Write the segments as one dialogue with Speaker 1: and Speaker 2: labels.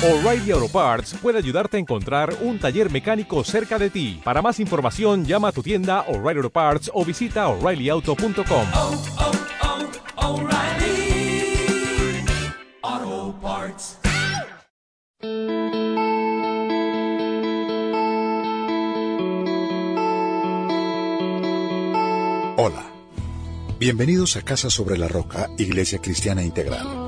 Speaker 1: O'Reilly Auto Parts puede ayudarte a encontrar un taller mecánico cerca de ti. Para más información, llama a tu tienda O'Reilly Auto Parts o visita oreillyauto.com.
Speaker 2: oh, oh, Parts.
Speaker 3: Hola. Bienvenidos a Casa sobre la Roca, Iglesia Cristiana Integral.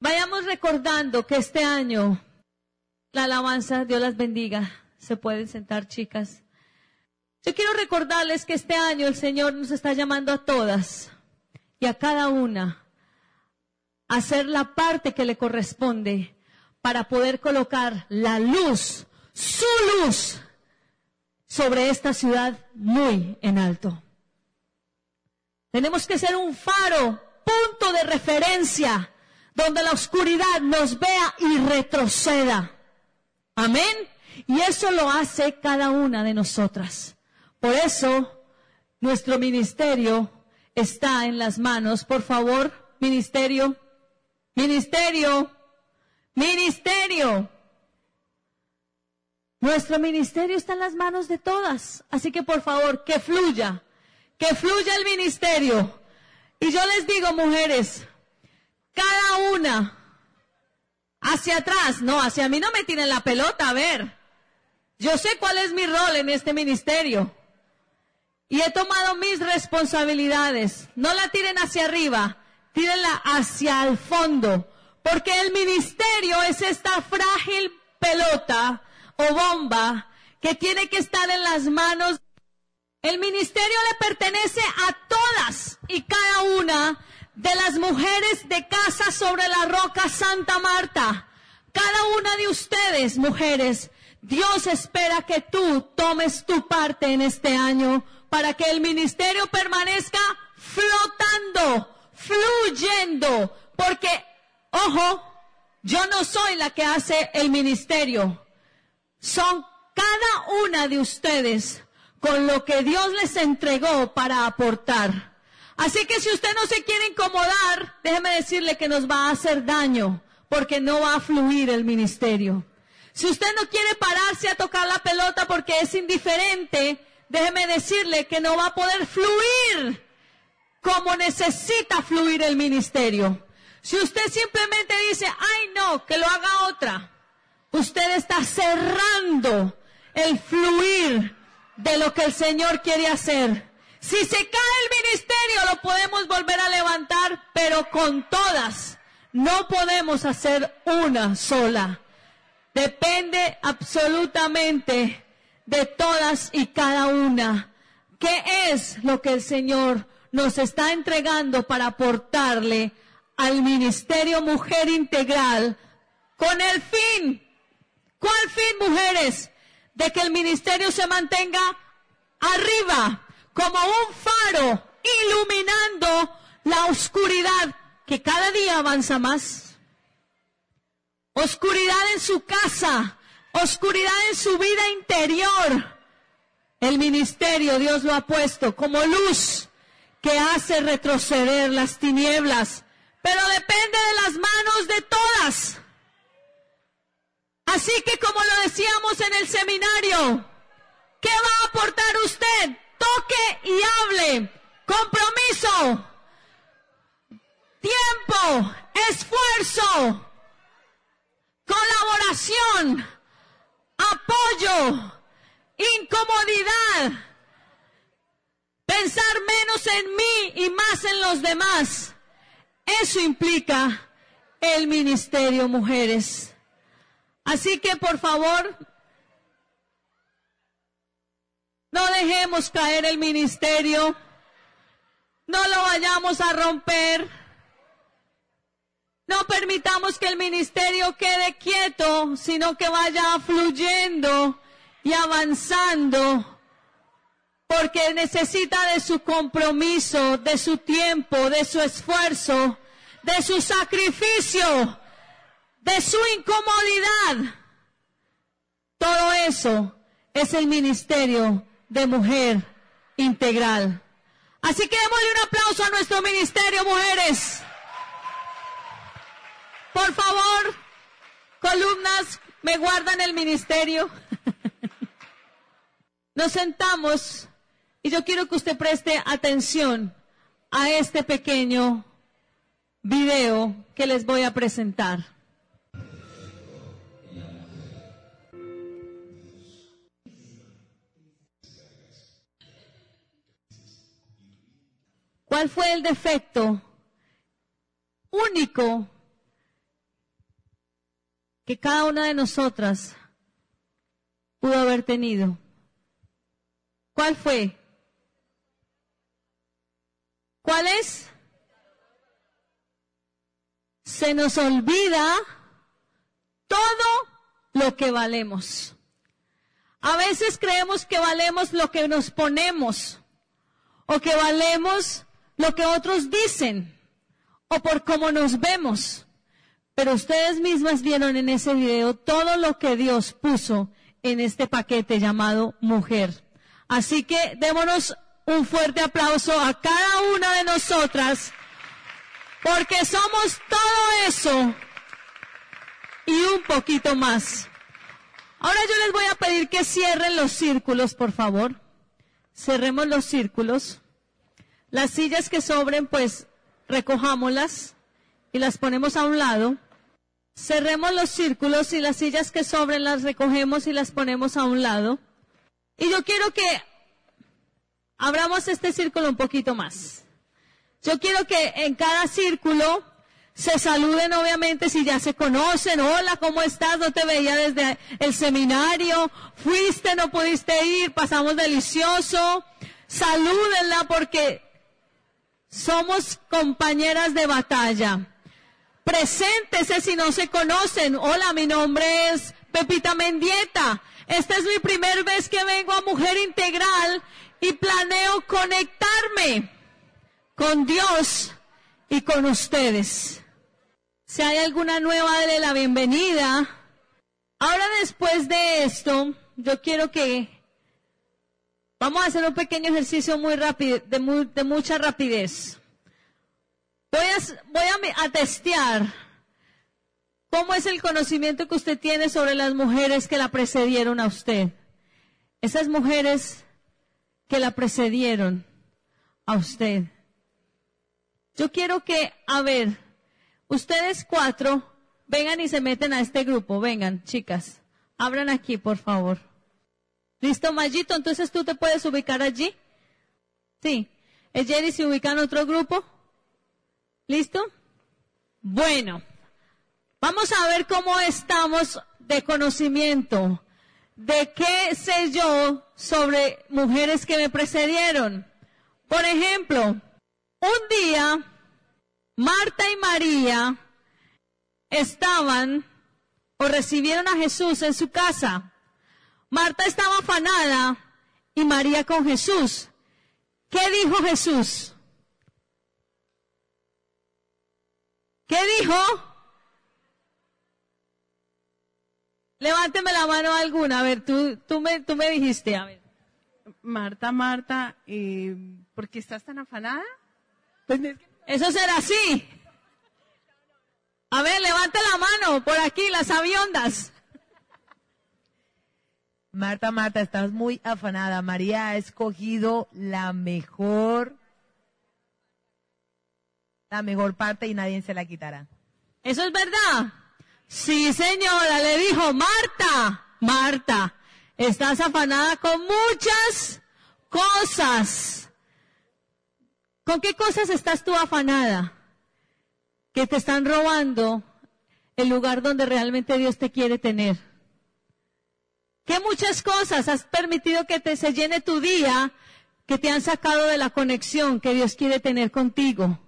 Speaker 4: Vayamos recordando que este año la alabanza, Dios las bendiga. Se pueden sentar, chicas. Yo quiero recordarles que este año el Señor nos está llamando a todas y a cada una a hacer la parte que le corresponde para poder colocar la luz, su luz, sobre esta ciudad muy en alto. Tenemos que ser un faro, punto de referencia, donde la oscuridad nos vea y retroceda. Amén. Y eso lo hace cada una de nosotras. Por eso, nuestro ministerio está en las manos. Por favor, ministerio, ministerio, ministerio. Nuestro ministerio está en las manos de todas. Así que por favor, que fluya, que fluya el ministerio. Y yo les digo, mujeres, cada una hacia atrás, no, hacia mí no me tiren la pelota, a ver. Yo sé cuál es mi rol en este ministerio. Y he tomado mis responsabilidades. No la tiren hacia arriba, tírenla hacia el fondo. Porque el ministerio es esta frágil pelota o bomba que tiene que estar en las manos. El ministerio le pertenece las mujeres de casa sobre la roca Santa Marta. Cada una de ustedes, mujeres, Dios espera que tú tomes tu parte en este año para que el ministerio permanezca flotando, fluyendo, porque, ojo, yo no soy la que hace el ministerio. Son cada una de ustedes con lo que Dios les entregó para aportar. Así que si usted no se quiere incomodar, déjeme decirle que nos va a hacer daño, porque no va a fluir el ministerio. Si usted no quiere pararse a tocar la pelota porque es indiferente, déjeme decirle que no va a poder fluir como necesita fluir el ministerio. Si usted simplemente dice, ay no, que lo haga otra, usted está cerrando el fluir de lo que el Señor quiere hacer. Si se cae el ministerio, lo podemos volver a levantar, pero con todas. No podemos hacer una sola. Depende absolutamente de todas y cada una. ¿Qué es lo que el Señor nos está entregando para aportarle al Ministerio Mujer Integral con el fin? ¿Cuál fin, mujeres? De que el ministerio se mantenga arriba, como un faro, iluminando la oscuridad que cada día avanza más. Oscuridad en su casa, oscuridad en su vida interior. El ministerio Dios lo ha puesto como luz que hace retroceder las tinieblas, pero depende de las manos de todas. Así que como lo decíamos en el seminario, ¿qué va a aportar usted? Toque y hable. Compromiso. Tiempo. Esfuerzo. Colaboración. Apoyo. Incomodidad. Pensar menos en mí y más en los demás. Eso implica el ministerio, mujeres. Así que por favor, dejemos caer el ministerio. No lo vayamos a romper. No permitamos que el ministerio quede quieto, sino que vaya fluyendo y avanzando porque necesita de su compromiso, de su tiempo, de su esfuerzo, de su sacrificio, de su incomodidad. Todo eso es el ministerio de mujer integral. Así que démosle un aplauso a nuestro ministerio, mujeres. Por favor, columnas, me guardan el ministerio. Nos sentamos y yo quiero que usted preste atención a este pequeño video que les voy a presentar. ¿Cuál fue el defecto único que cada una de nosotras pudo haber tenido? ¿Cuál fue? ¿Cuál es? Se nos olvida todo lo que valemos. A veces creemos que valemos lo que nos ponemos o que valemos lo que otros dicen o por cómo nos vemos. Pero ustedes mismas vieron en ese video todo lo que Dios puso en este paquete llamado mujer. Así que démonos un fuerte aplauso a cada una de nosotras, porque somos todo eso y un poquito más. Ahora yo les voy a pedir que cierren los círculos, por favor. Cerremos los círculos. Las sillas que sobren, pues recojámoslas y las ponemos a un lado. Cerremos los círculos y las sillas que sobren las recogemos y las ponemos a un lado. Y yo quiero que abramos este círculo un poquito más. Yo quiero que en cada círculo se saluden obviamente si ya se conocen. Hola, ¿cómo estás? No te veía desde el seminario. Fuiste, no pudiste ir, pasamos delicioso. Salúdenla porque somos compañeras de batalla. Preséntese si no se conocen. Hola, mi nombre es Pepita Mendieta. Esta es mi primera vez que vengo a Mujer Integral y planeo conectarme con Dios y con ustedes. Si hay alguna nueva, dale la bienvenida. Ahora después de esto, yo quiero que vamos a hacer un pequeño ejercicio muy rápido, de, de mucha rapidez. Voy a, voy a, a testear cómo es el conocimiento que usted tiene sobre las mujeres que la precedieron a usted. Esas mujeres que la precedieron a usted. Yo quiero que, a ver, ustedes cuatro vengan y se meten a este grupo. Vengan, chicas. Abran aquí, por favor. ¿Listo, Mayito? Entonces tú te puedes ubicar allí. Sí. ¿El Jerry se ubica en otro grupo? ¿Listo? Bueno. Vamos a ver cómo estamos de conocimiento de qué sé yo sobre mujeres que me precedieron. Por ejemplo, un día Marta y María estaban o recibieron a Jesús en su casa. Marta estaba afanada y María con Jesús. ¿Qué dijo Jesús? ¿Qué dijo? Levánteme la mano alguna. A ver, tú, tú, me, tú me dijiste, a ver.
Speaker 5: Marta, Marta, eh, ¿por qué estás tan afanada?
Speaker 4: Pues Eso será así. A ver, levante la mano por aquí, las aviondas.
Speaker 6: Marta, Marta, estás muy afanada. María ha escogido la mejor, la mejor parte y nadie se la quitará.
Speaker 4: Eso es verdad. Sí, señora, le dijo, Marta, Marta, estás afanada con muchas cosas. ¿Con qué cosas estás tú afanada? Que te están robando el lugar donde realmente Dios te quiere tener. ¿Qué muchas cosas has permitido que te se llene tu día que te han sacado de la conexión que Dios quiere tener contigo?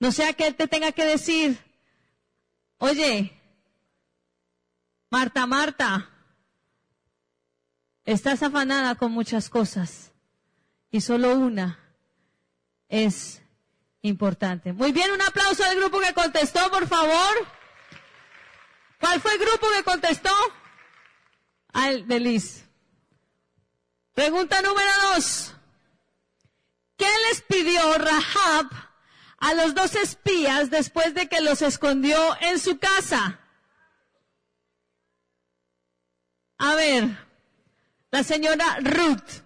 Speaker 4: No sea que Él te tenga que decir, oye, Marta, Marta, estás afanada con muchas cosas y solo una es importante. Muy bien, un aplauso al grupo que contestó, por favor. ¿Cuál fue el grupo que contestó? Al de Liz. Pregunta número dos. ¿Qué les pidió Rahab a los dos espías después de que los escondió en su casa? A ver, la señora Ruth.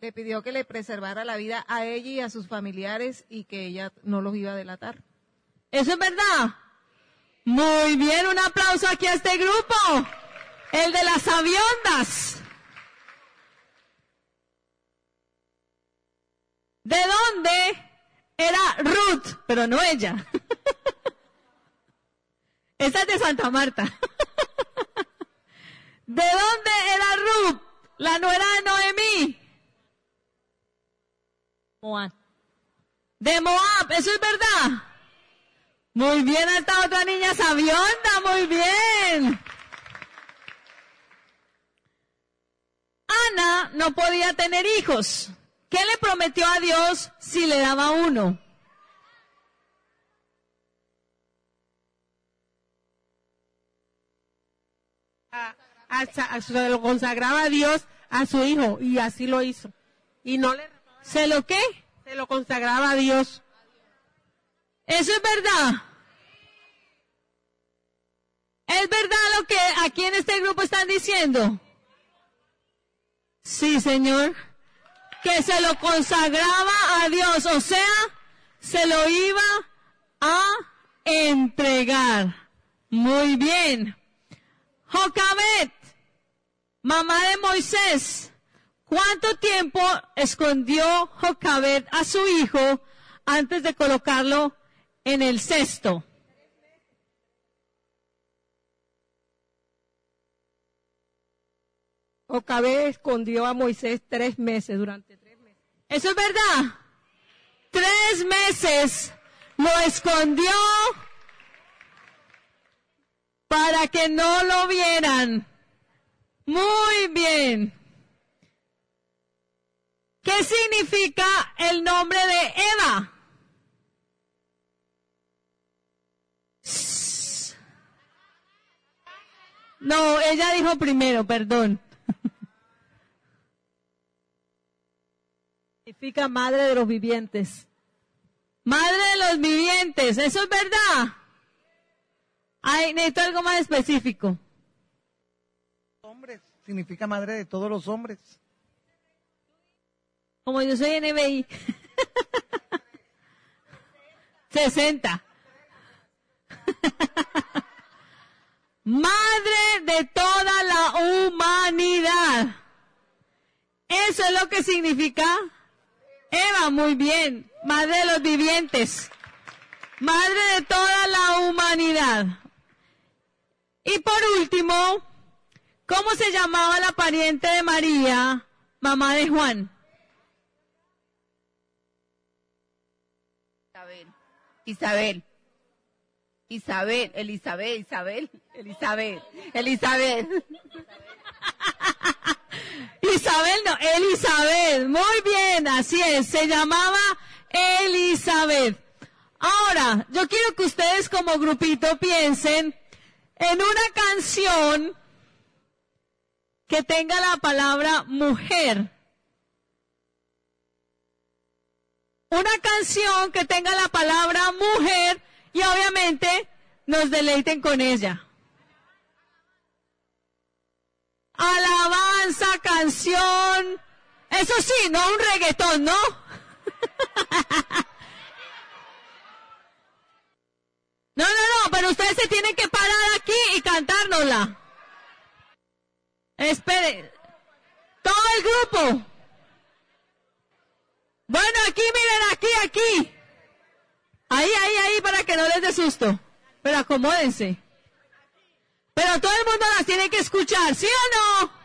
Speaker 7: Le pidió que le preservara la vida a ella y a sus familiares y que ella no los iba a delatar.
Speaker 4: ¿Eso es verdad? Muy bien, un aplauso aquí a este grupo. El de las aviondas. ¿De dónde era Ruth? Pero no ella. Esa es de Santa Marta. ¿De dónde era Ruth? La nuera de Noemí.
Speaker 7: Moab.
Speaker 4: De Moab, eso es verdad. Muy bien, esta otra niña sabionda, muy bien. No podía tener hijos. ¿Qué le prometió a Dios si le daba uno?
Speaker 8: a- a- a- se lo consagraba a Dios a su hijo y así lo hizo. Y no le
Speaker 4: ¿Se lo qué?
Speaker 8: se lo consagraba a Dios.
Speaker 4: Eso es verdad. ¿Es verdad lo que aquí en este grupo están diciendo? Sí, Señor. Que se lo consagraba a Dios, o sea, se lo iba a entregar. Muy bien. Jocabet, mamá de Moisés, ¿cuánto tiempo escondió Jocabet a su hijo antes de colocarlo en el cesto?
Speaker 9: Jocabé escondió a Moisés tres meses durante tres meses.
Speaker 4: ¿Eso es verdad? Tres meses lo escondió para que no lo vieran. Muy bien. ¿Qué significa el nombre de Eva? No, ella dijo primero, perdón.
Speaker 9: Significa madre de los vivientes.
Speaker 4: Madre de los vivientes, eso es verdad. Ay, necesito algo más específico.
Speaker 10: Hombres, significa madre de todos los hombres.
Speaker 4: Como yo soy NBI. 60. Madre de toda la humanidad. Eso es lo que significa Eva, muy bien. Madre de los vivientes. Madre de toda la humanidad. Y por último, ¿cómo se llamaba la pariente de María, mamá de Juan?
Speaker 11: Isabel. Isabel. Isabel, Elizabeth, Isabel, Elizabeth, Elizabeth.
Speaker 4: Isabel, no, Elizabeth. Muy bien, así es. Se llamaba Elizabeth. Ahora, yo quiero que ustedes como grupito piensen en una canción que tenga la palabra mujer. Una canción que tenga la palabra mujer y obviamente nos deleiten con ella. Alabanza, canción. Eso sí, no un reggaetón, ¿no? No, no, no, pero ustedes se tienen que parar aquí y cantárnosla. Espere. Todo el grupo. Bueno, aquí, miren, aquí, aquí. Ahí, ahí, ahí, para que no les dé susto. Pero acomódense. Pero todo el mundo las tiene que escuchar, ¿sí o no?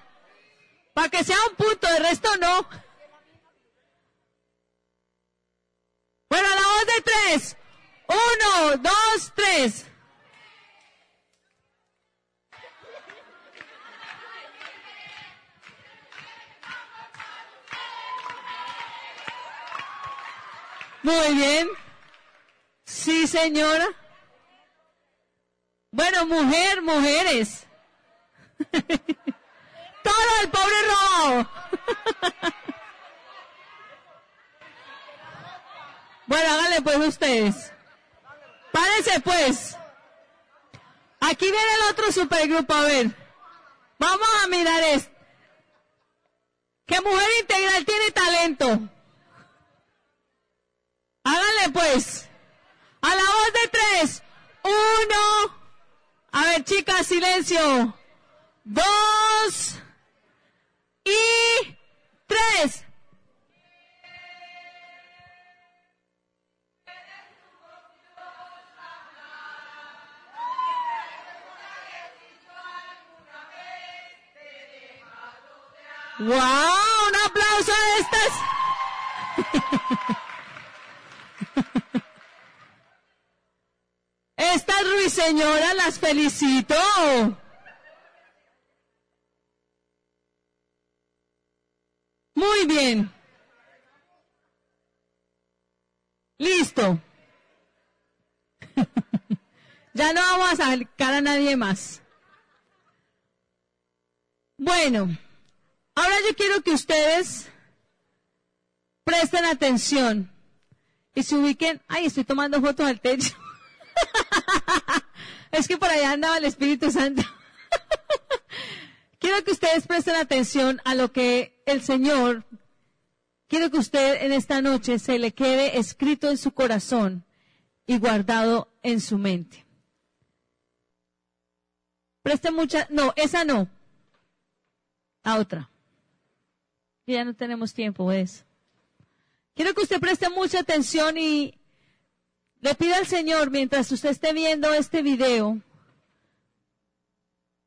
Speaker 4: Para que sea un punto, de resto no. Bueno, a la voz de tres. Uno, dos, tres. Muy bien. Sí, señora. Bueno, mujer, mujeres. El pobre robado. bueno, háganle pues ustedes. Párense pues. Aquí viene el otro supergrupo, a ver. Vamos a mirar esto. ¿Qué mujer integral tiene talento? Háganle pues. A la voz de tres. Uno. A ver, chicas, silencio. Dos. Y tres. ¡Wow! Un aplauso a estas. Estas ruiseñoras las felicito. Muy bien. Listo. ya no vamos a sacar a nadie más. Bueno, ahora yo quiero que ustedes presten atención y se ubiquen. Ay, estoy tomando fotos al techo. es que por allá andaba el Espíritu Santo. Quiero que ustedes presten atención a lo que el Señor, quiero que usted en esta noche se le quede escrito en su corazón y guardado en su mente. Preste mucha, no, esa no. La otra. Ya no tenemos tiempo de eso. Quiero que usted preste mucha atención y le pido al Señor, mientras usted esté viendo este video,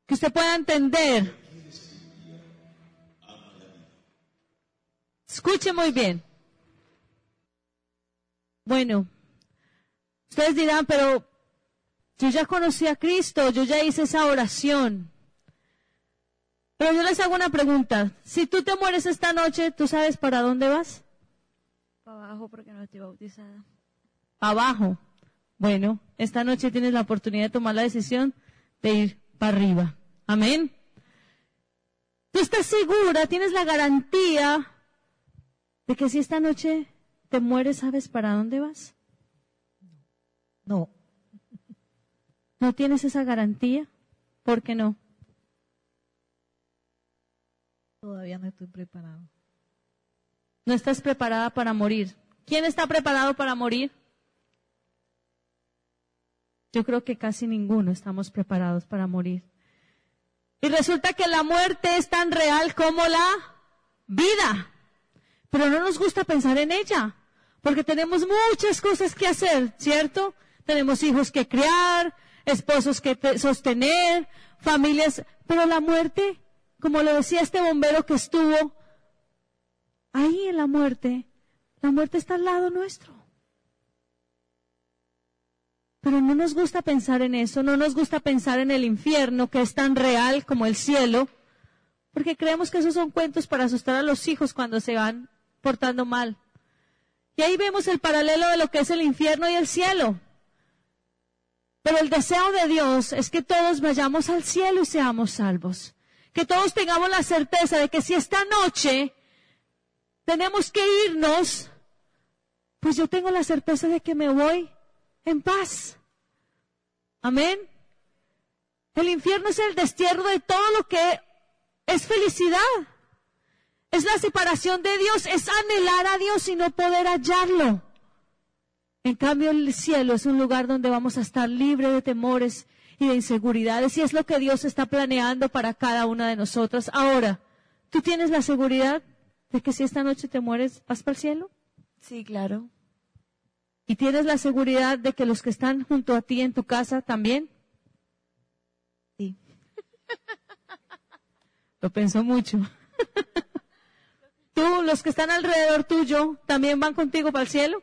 Speaker 4: que usted pueda entender. Escuche muy bien. Bueno, ustedes dirán, pero yo ya conocí a Cristo, yo ya hice esa oración. Pero yo les hago una pregunta. Si tú te mueres esta noche, ¿tú sabes para dónde vas?
Speaker 9: Para abajo porque no estoy bautizada.
Speaker 4: Abajo. Bueno, esta noche tienes la oportunidad de tomar la decisión de ir para arriba. Amén. ¿Tú estás segura, tienes la garantía de que si esta noche te mueres, sabes para dónde vas?
Speaker 6: No.
Speaker 4: ¿No tienes esa garantía? ¿Por qué no?
Speaker 6: Todavía no estoy preparado.
Speaker 4: No estás preparada para morir. ¿Quién está preparado para morir? Yo creo que casi ninguno estamos preparados para morir. Y resulta que la muerte es tan real como la vida. Pero no nos gusta pensar en ella, porque tenemos muchas cosas que hacer, ¿cierto? Tenemos hijos que criar, esposos que sostener, familias, pero la muerte, como lo decía este bombero que estuvo ahí en la muerte, la muerte está al lado nuestro. Pero no nos gusta pensar en eso, no nos gusta pensar en el infierno que es tan real como el cielo, porque creemos que esos son cuentos para asustar a los hijos cuando se van portando mal. Y ahí vemos el paralelo de lo que es el infierno y el cielo. Pero el deseo de Dios es que todos vayamos al cielo y seamos salvos. Que todos tengamos la certeza de que si esta noche tenemos que irnos, pues yo tengo la certeza de que me voy en paz. Amén. El infierno es el destierro de todo lo que es felicidad. Es la separación de Dios, es anhelar a Dios y no poder hallarlo. En cambio, el cielo es un lugar donde vamos a estar libres de temores y de inseguridades y es lo que Dios está planeando para cada una de nosotras. Ahora, ¿tú tienes la seguridad de que si esta noche te mueres, vas para el cielo?
Speaker 9: Sí, claro.
Speaker 4: ¿Y tienes la seguridad de que los que están junto a ti en tu casa también?
Speaker 9: Sí.
Speaker 4: Lo pensó mucho. ¿Tú, los que están alrededor tuyo, también van contigo para el cielo?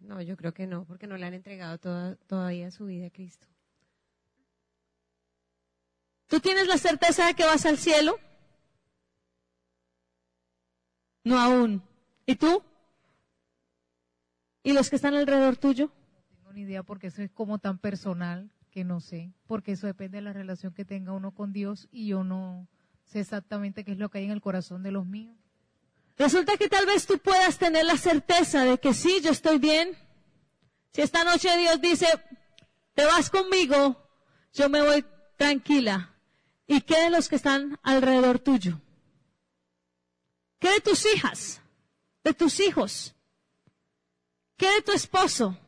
Speaker 12: No, yo creo que no, porque no le han entregado toda- todavía su vida a Cristo.
Speaker 4: ¿Tú tienes la certeza de que vas al cielo? No aún. ¿Y tú? ¿Y los que están alrededor tuyo?
Speaker 13: No tengo ni idea porque eso es como tan personal que no sé, porque eso depende de la relación que tenga uno con Dios y yo no sé exactamente qué es lo que hay en el corazón de los míos.
Speaker 4: Resulta que tal vez tú puedas tener la certeza de que sí, yo estoy bien. Si esta noche Dios dice, te vas conmigo, yo me voy tranquila. ¿Y qué de los que están alrededor tuyo? ¿Qué de tus hijas? ¿De tus hijos? ¿Qué de tu esposo?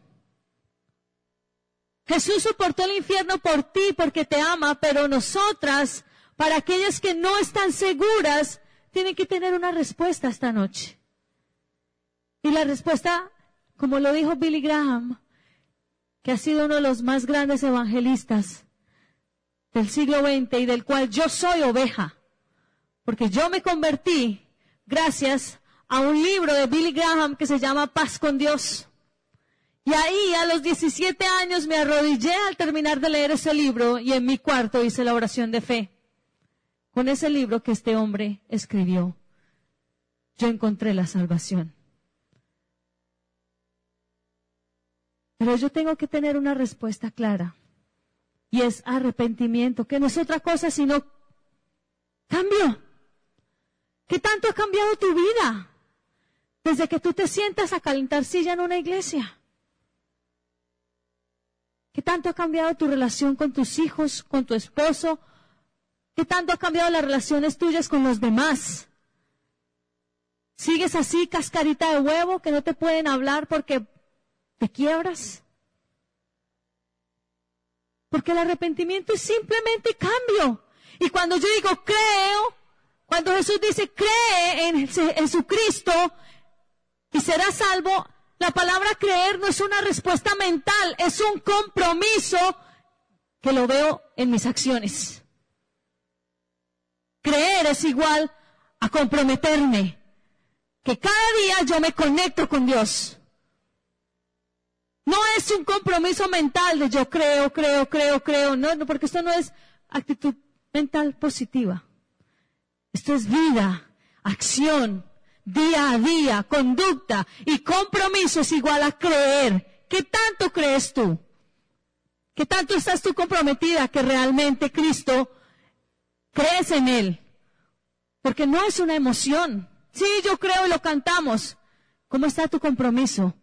Speaker 4: Jesús soportó el infierno por ti porque te ama, pero nosotras, para aquellas que no están seguras, tienen que tener una respuesta esta noche. Y la respuesta, como lo dijo Billy Graham, que ha sido uno de los más grandes evangelistas del siglo XX y del cual yo soy oveja, porque yo me convertí gracias a un libro de Billy Graham que se llama Paz con Dios. Y ahí a los 17 años me arrodillé al terminar de leer ese libro y en mi cuarto hice la oración de fe. Con ese libro que este hombre escribió, yo encontré la salvación. Pero yo tengo que tener una respuesta clara. Y es arrepentimiento, que no es otra cosa sino cambio. ¿Qué tanto ha cambiado tu vida desde que tú te sientas a calentar silla en una iglesia? ¿Qué tanto ha cambiado tu relación con tus hijos, con tu esposo? ¿Qué tanto ha cambiado las relaciones tuyas con los demás? ¿Sigues así, cascarita de huevo, que no te pueden hablar porque te quiebras? Porque el arrepentimiento es simplemente cambio. Y cuando yo digo creo, cuando Jesús dice cree en Jesucristo y serás salvo, la palabra creer no es una respuesta mental, es un compromiso que lo veo en mis acciones. Creer es igual a comprometerme, que cada día yo me conecto con Dios. No es un compromiso mental de yo creo, creo, creo, creo, no, no, porque esto no es actitud mental positiva. Esto es vida, acción, día a día, conducta y compromiso es igual a creer. ¿Qué tanto crees tú? ¿Qué tanto estás tú comprometida que realmente Cristo crees en Él? Porque no es una emoción. Sí, yo creo y lo cantamos. ¿Cómo está tu compromiso?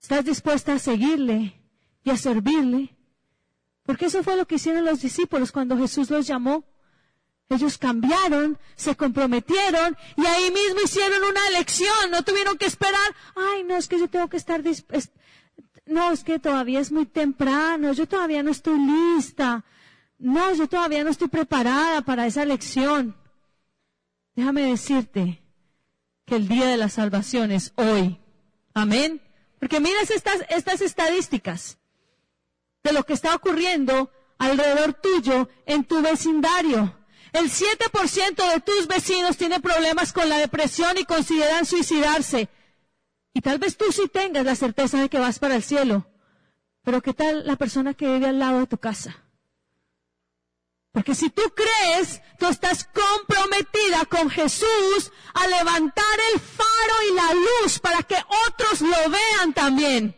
Speaker 4: ¿Estás dispuesta a seguirle y a servirle? Porque eso fue lo que hicieron los discípulos cuando Jesús los llamó. Ellos cambiaron, se comprometieron y ahí mismo hicieron una elección. No tuvieron que esperar. Ay, no, es que yo tengo que estar. No, es que todavía es muy temprano. Yo todavía no estoy lista. No, yo todavía no estoy preparada para esa elección. Déjame decirte que el día de la salvación es hoy. Amén. Porque miras estas, estas estadísticas de lo que está ocurriendo alrededor tuyo en tu vecindario. El 7% de tus vecinos tiene problemas con la depresión y consideran suicidarse. Y tal vez tú sí tengas la certeza de que vas para el cielo. Pero ¿qué tal la persona que vive al lado de tu casa? Porque si tú crees, tú estás comprometida con Jesús a levantar el faro y la luz para que otros lo vean también.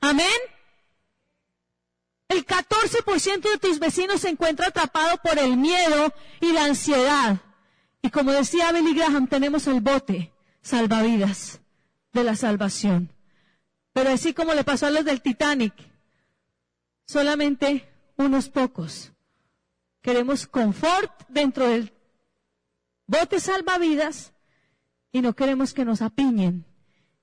Speaker 4: Amén. El 14% de tus vecinos se encuentra atrapado por el miedo y la ansiedad. Y como decía Billy Graham, tenemos el bote salvavidas de la salvación. Pero así como le pasó a los del Titanic, solamente unos pocos queremos confort dentro del bote salvavidas y no queremos que nos apiñen.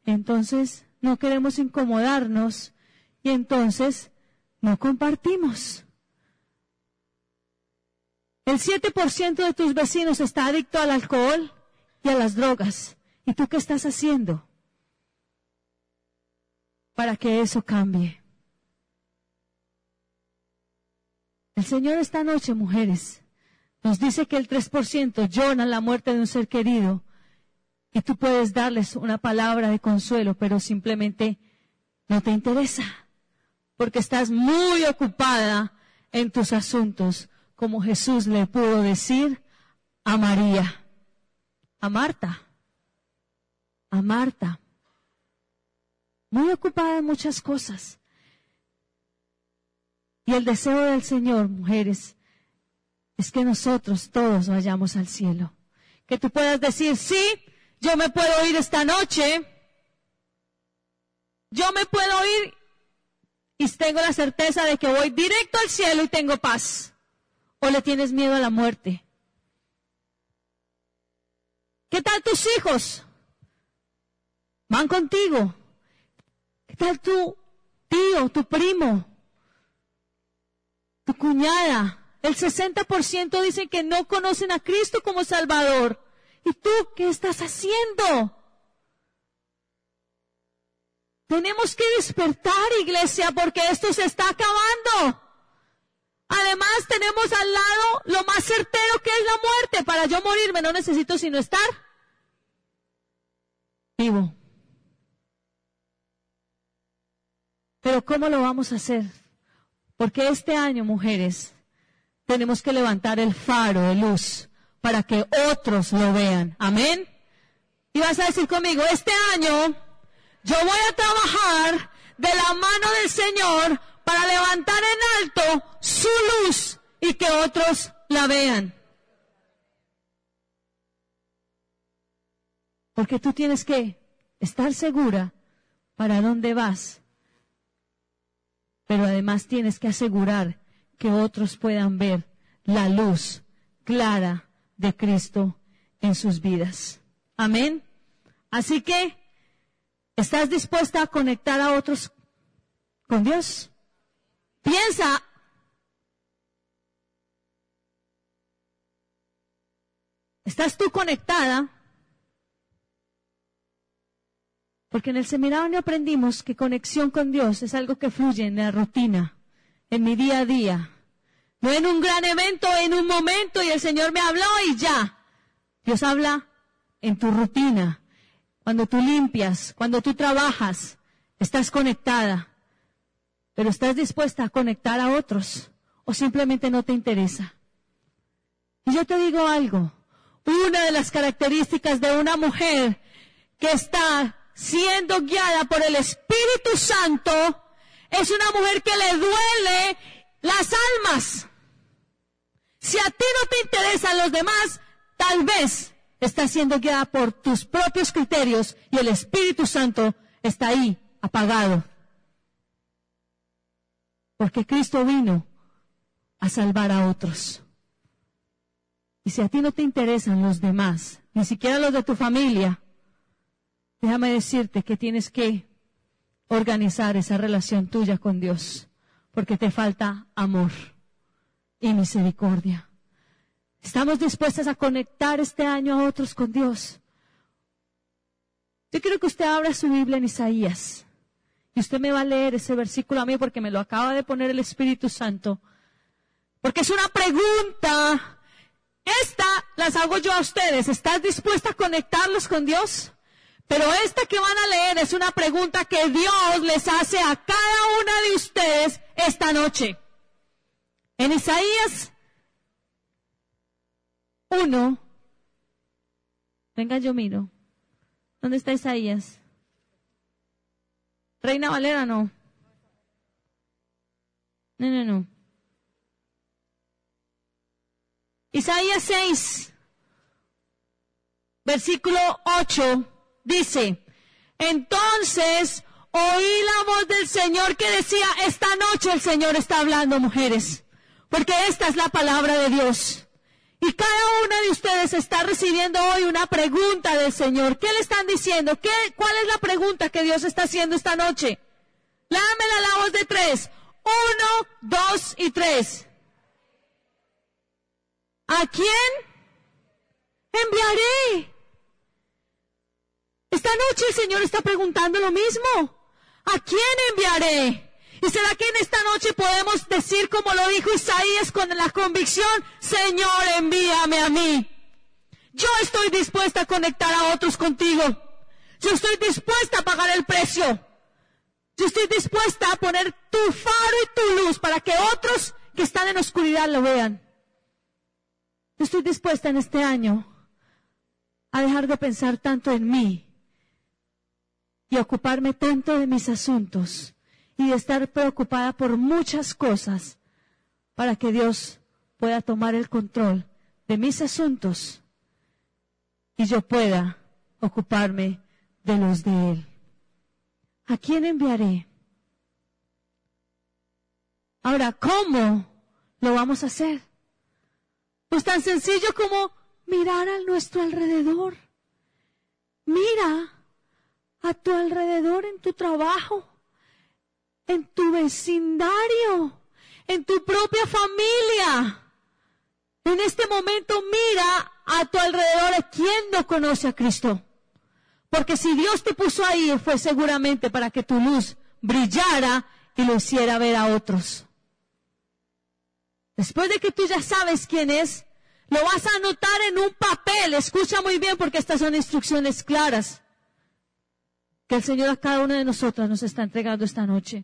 Speaker 4: Entonces no queremos incomodarnos y entonces no compartimos. El 7% de tus vecinos está adicto al alcohol y a las drogas. ¿Y tú qué estás haciendo para que eso cambie? El Señor esta noche, mujeres, nos dice que el 3% llora la muerte de un ser querido y tú puedes darles una palabra de consuelo, pero simplemente no te interesa porque estás muy ocupada en tus asuntos, como Jesús le pudo decir a María, a Marta, a Marta, muy ocupada en muchas cosas. Y el deseo del Señor, mujeres, es que nosotros todos vayamos al cielo. Que tú puedas decir, sí, yo me puedo ir esta noche, yo me puedo ir y tengo la certeza de que voy directo al cielo y tengo paz. ¿O le tienes miedo a la muerte? ¿Qué tal tus hijos? Van contigo. ¿Qué tal tu tío, tu primo, tu cuñada? El 60% dicen que no conocen a Cristo como Salvador. ¿Y tú qué estás haciendo? Tenemos que despertar, iglesia, porque esto se está acabando. Además, tenemos al lado lo más certero que es la muerte. Para yo morirme no necesito sino estar vivo. Pero ¿cómo lo vamos a hacer? Porque este año, mujeres, tenemos que levantar el faro de luz para que otros lo vean. Amén. Y vas a decir conmigo, este año yo voy a trabajar de la mano del Señor para levantar en alto su luz y que otros la vean. Porque tú tienes que estar segura para dónde vas, pero además tienes que asegurar que otros puedan ver la luz clara de Cristo en sus vidas. Amén. Así que, ¿estás dispuesta a conectar a otros con Dios? Piensa. ¿Estás tú conectada? Porque en el seminario aprendimos que conexión con Dios es algo que fluye en la rutina, en mi día a día. No en un gran evento, en un momento y el Señor me habló y ya. Dios habla en tu rutina. Cuando tú limpias, cuando tú trabajas, estás conectada. Pero estás dispuesta a conectar a otros o simplemente no te interesa. Y yo te digo algo. Una de las características de una mujer que está siendo guiada por el Espíritu Santo es una mujer que le duele las almas. Si a ti no te interesan los demás, tal vez estás siendo guiada por tus propios criterios y el Espíritu Santo está ahí, apagado. Porque Cristo vino a salvar a otros. Y si a ti no te interesan los demás, ni siquiera los de tu familia, déjame decirte que tienes que organizar esa relación tuya con Dios, porque te falta amor y misericordia. Estamos dispuestas a conectar este año a otros con Dios. Yo quiero que usted abra su Biblia en Isaías. Y usted me va a leer ese versículo a mí porque me lo acaba de poner el Espíritu Santo. Porque es una pregunta. Esta las hago yo a ustedes. ¿Estás dispuesta a conectarlos con Dios? Pero esta que van a leer es una pregunta que Dios les hace a cada una de ustedes esta noche. En Isaías 1, venga yo miro. ¿Dónde está Isaías? Reina Valera no. No, no, no. Isaías 6, versículo 8, dice, entonces oí la voz del Señor que decía, esta noche el Señor está hablando, mujeres, porque esta es la palabra de Dios. Y cada una de ustedes está recibiendo hoy una pregunta del Señor. ¿Qué le están diciendo? ¿Qué, ¿Cuál es la pregunta que Dios está haciendo esta noche? Lámela la voz de tres. Uno, dos y tres. ¿A quién enviaré? Esta noche el Señor está preguntando lo mismo. ¿A quién enviaré? ¿Y será que en esta noche podemos decir como lo dijo Isaías con la convicción, Señor, envíame a mí? Yo estoy dispuesta a conectar a otros contigo. Yo estoy dispuesta a pagar el precio. Yo estoy dispuesta a poner tu faro y tu luz para que otros que están en oscuridad lo vean. Yo estoy dispuesta en este año a dejar de pensar tanto en mí y ocuparme tanto de mis asuntos y de estar preocupada por muchas cosas para que Dios pueda tomar el control de mis asuntos y yo pueda ocuparme de los de Él. ¿A quién enviaré? Ahora, ¿cómo lo vamos a hacer? Pues tan sencillo como mirar a nuestro alrededor. Mira a tu alrededor en tu trabajo, en tu vecindario, en tu propia familia. En este momento mira a tu alrededor a quien no conoce a Cristo. Porque si Dios te puso ahí fue seguramente para que tu luz brillara y lo hiciera ver a otros. Después de que tú ya sabes quién es, lo vas a anotar en un papel. Escucha muy bien porque estas son instrucciones claras que el Señor a cada una de nosotras nos está entregando esta noche.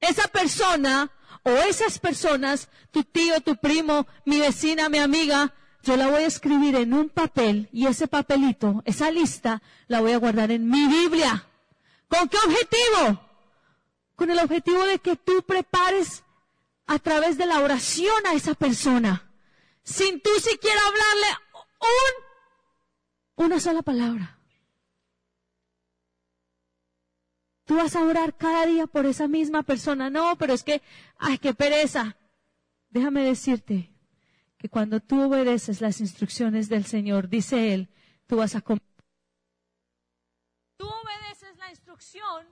Speaker 4: Esa persona o esas personas, tu tío, tu primo, mi vecina, mi amiga, yo la voy a escribir en un papel y ese papelito, esa lista, la voy a guardar en mi Biblia. ¿Con qué objetivo? Con el objetivo de que tú prepares a través de la oración a esa persona, sin tú siquiera hablarle un, una sola palabra. Tú vas a orar cada día por esa misma persona. No, pero es que, ay, qué pereza. Déjame decirte que cuando tú obedeces las instrucciones del Señor, dice Él, tú vas a. Tú obedeces la instrucción,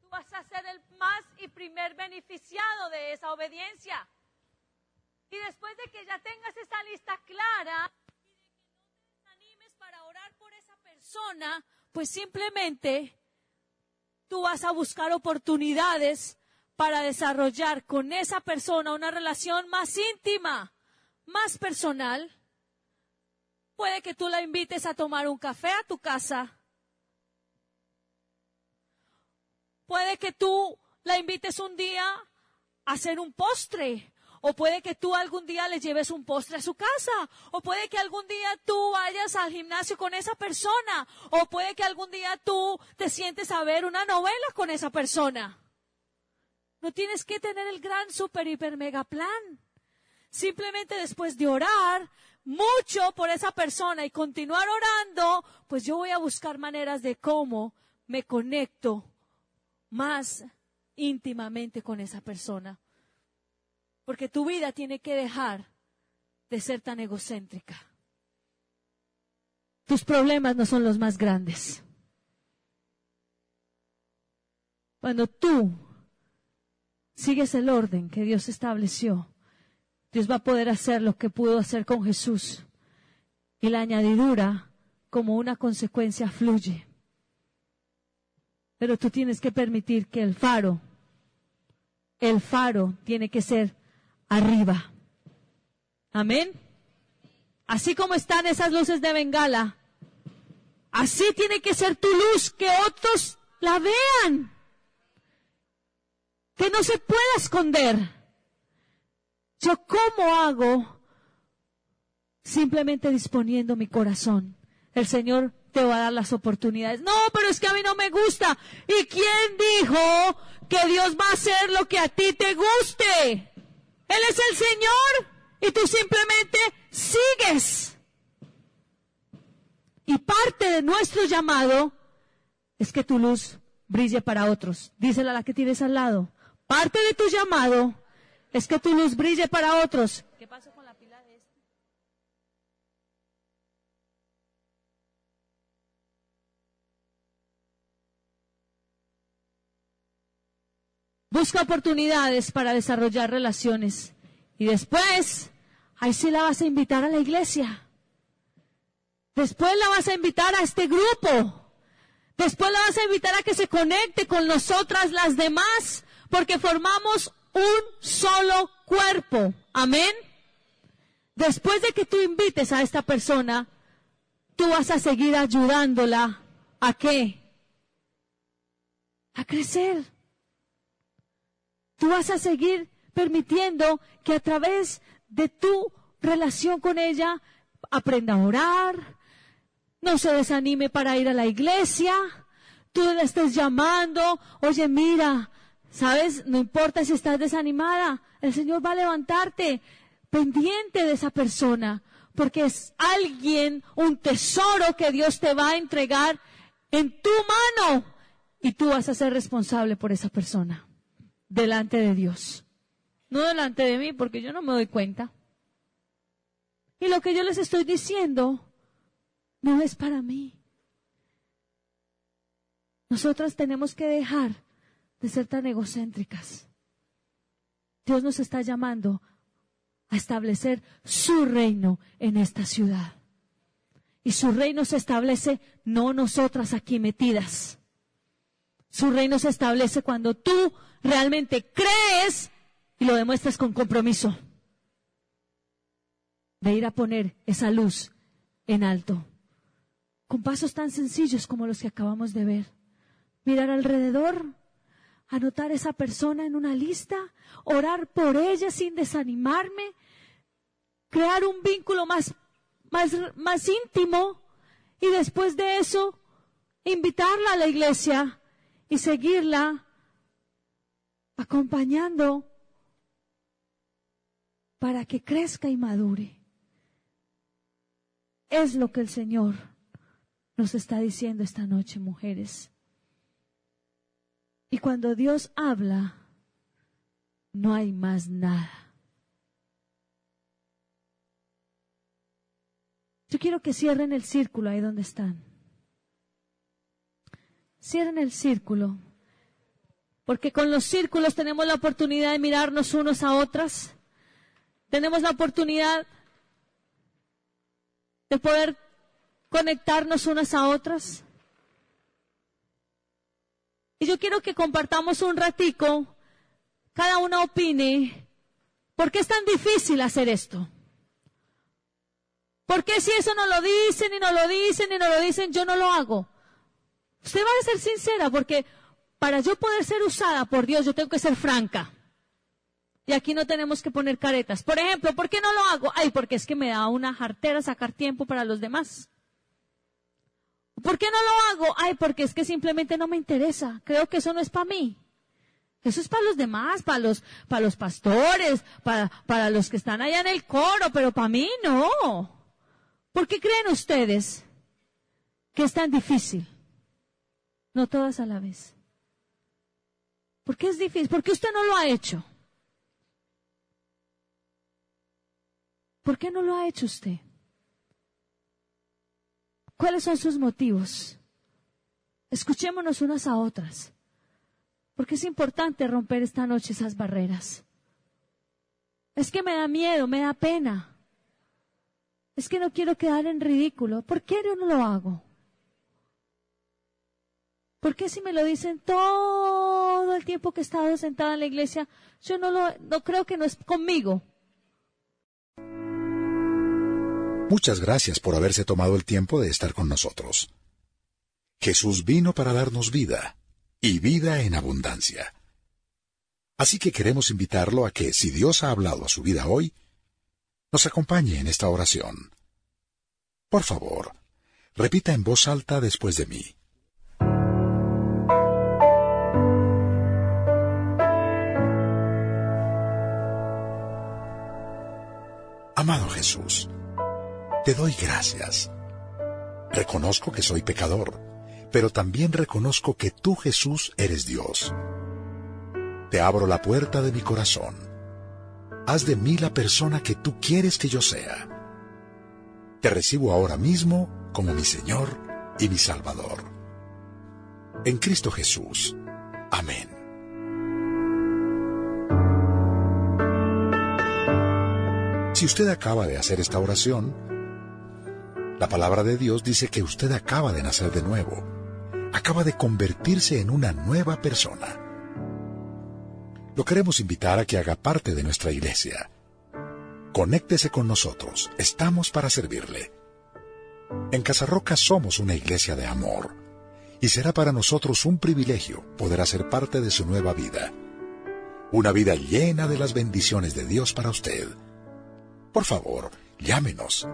Speaker 4: tú vas a ser el más y primer beneficiado de esa obediencia. Y después de que ya tengas esa lista clara y de que no te desanimes para orar por esa persona, pues simplemente tú vas a buscar oportunidades para desarrollar con esa persona una relación más íntima, más personal. Puede que tú la invites a tomar un café a tu casa. Puede que tú la invites un día a hacer un postre. O puede que tú algún día le lleves un postre a su casa. O puede que algún día tú vayas al gimnasio con esa persona. O puede que algún día tú te sientes a ver una novela con esa persona. No tienes que tener el gran super hiper mega plan. Simplemente después de orar mucho por esa persona y continuar orando, pues yo voy a buscar maneras de cómo me conecto más íntimamente con esa persona. Porque tu vida tiene que dejar de ser tan egocéntrica. Tus problemas no son los más grandes. Cuando tú sigues el orden que Dios estableció, Dios va a poder hacer lo que pudo hacer con Jesús. Y la añadidura, como una consecuencia, fluye. Pero tú tienes que permitir que el faro, el faro tiene que ser arriba. Amén. Así como están esas luces de bengala, así tiene que ser tu luz, que otros la vean. Que no se pueda esconder. Yo cómo hago simplemente disponiendo mi corazón. El Señor te va a dar las oportunidades. No, pero es que a mí no me gusta. ¿Y quién dijo que Dios va a hacer lo que a ti te guste? Él es el Señor y tú simplemente sigues. Y parte de nuestro llamado es que tu luz brille para otros. Dísela a la que tienes al lado. Parte de tu llamado es que tu luz brille para otros. ¿Qué con la pila de este? Busca oportunidades para desarrollar relaciones. Y después, ahí sí la vas a invitar a la iglesia. Después la vas a invitar a este grupo. Después la vas a invitar a que se conecte con nosotras las demás, porque formamos un solo cuerpo. Amén. Después de que tú invites a esta persona, tú vas a seguir ayudándola a qué? A crecer. Tú vas a seguir permitiendo que a través de tu relación con ella aprenda a orar, no se desanime para ir a la iglesia, tú le estés llamando, oye, mira, sabes, no importa si estás desanimada, el Señor va a levantarte pendiente de esa persona, porque es alguien, un tesoro que Dios te va a entregar en tu mano y tú vas a ser responsable por esa persona delante de Dios. No delante de mí, porque yo no me doy cuenta. Y lo que yo les estoy diciendo no es para mí. Nosotras tenemos que dejar de ser tan egocéntricas. Dios nos está llamando a establecer su reino en esta ciudad. Y su reino se establece no nosotras aquí metidas. Su reino se establece cuando tú realmente crees y lo demuestras con compromiso de ir a poner esa luz en alto. Con pasos tan sencillos como los que acabamos de ver. Mirar alrededor, anotar esa persona en una lista, orar por ella sin desanimarme, crear un vínculo más, más, más íntimo y después de eso invitarla a la iglesia y seguirla acompañando para que crezca y madure. Es lo que el Señor nos está diciendo esta noche, mujeres. Y cuando Dios habla, no hay más nada. Yo quiero que cierren el círculo ahí donde están. Cierren el círculo. Porque con los círculos tenemos la oportunidad de mirarnos unos a otras. Tenemos la oportunidad de poder conectarnos unas a otras. Y yo quiero que compartamos un ratico, cada una opine, ¿por qué es tan difícil hacer esto? ¿Por qué si eso no lo dicen y no lo dicen y no lo dicen, yo no lo hago? Usted va a ser sincera, porque para yo poder ser usada por Dios, yo tengo que ser franca. Y aquí no tenemos que poner caretas. Por ejemplo, ¿por qué no lo hago? Ay, porque es que me da una jartera sacar tiempo para los demás. ¿Por qué no lo hago? Ay, porque es que simplemente no me interesa. Creo que eso no es para mí. Eso es para los demás, para los, para los pastores, para, para los que están allá en el coro, pero para mí no. ¿Por qué creen ustedes que es tan difícil? No todas a la vez. ¿Por qué es difícil? ¿Por qué usted no lo ha hecho? ¿Por qué no lo ha hecho usted? ¿Cuáles son sus motivos? Escuchémonos unas a otras, porque es importante romper esta noche esas barreras. Es que me da miedo, me da pena. Es que no quiero quedar en ridículo. ¿Por qué yo no lo hago? ¿Por qué si me lo dicen todo el tiempo que he estado sentada en la iglesia, yo no lo, no creo que no es conmigo?
Speaker 3: Muchas gracias por haberse tomado el tiempo de estar con nosotros. Jesús vino para darnos vida, y vida en abundancia. Así que queremos invitarlo a que, si Dios ha hablado a su vida hoy, nos acompañe en esta oración. Por favor, repita en voz alta después de mí. Amado Jesús, te doy gracias. Reconozco que soy pecador, pero también reconozco que tú, Jesús, eres Dios. Te abro la puerta de mi corazón. Haz de mí la persona que tú quieres que yo sea. Te recibo ahora mismo como mi Señor y mi Salvador. En Cristo Jesús. Amén. Si usted acaba de hacer esta oración, la palabra de Dios dice que usted acaba de nacer de nuevo. acaba de convertirse en una nueva persona. Lo queremos invitar a que haga parte de nuestra iglesia. Conéctese con nosotros, estamos para servirle. En Casarroca somos una iglesia de amor y será para nosotros un privilegio poder hacer parte de su nueva vida. Una vida llena de las bendiciones de Dios para usted. Por favor, llámenos,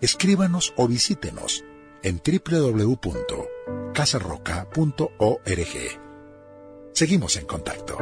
Speaker 3: escríbanos o visítenos en www.casarroca.org. Seguimos en contacto.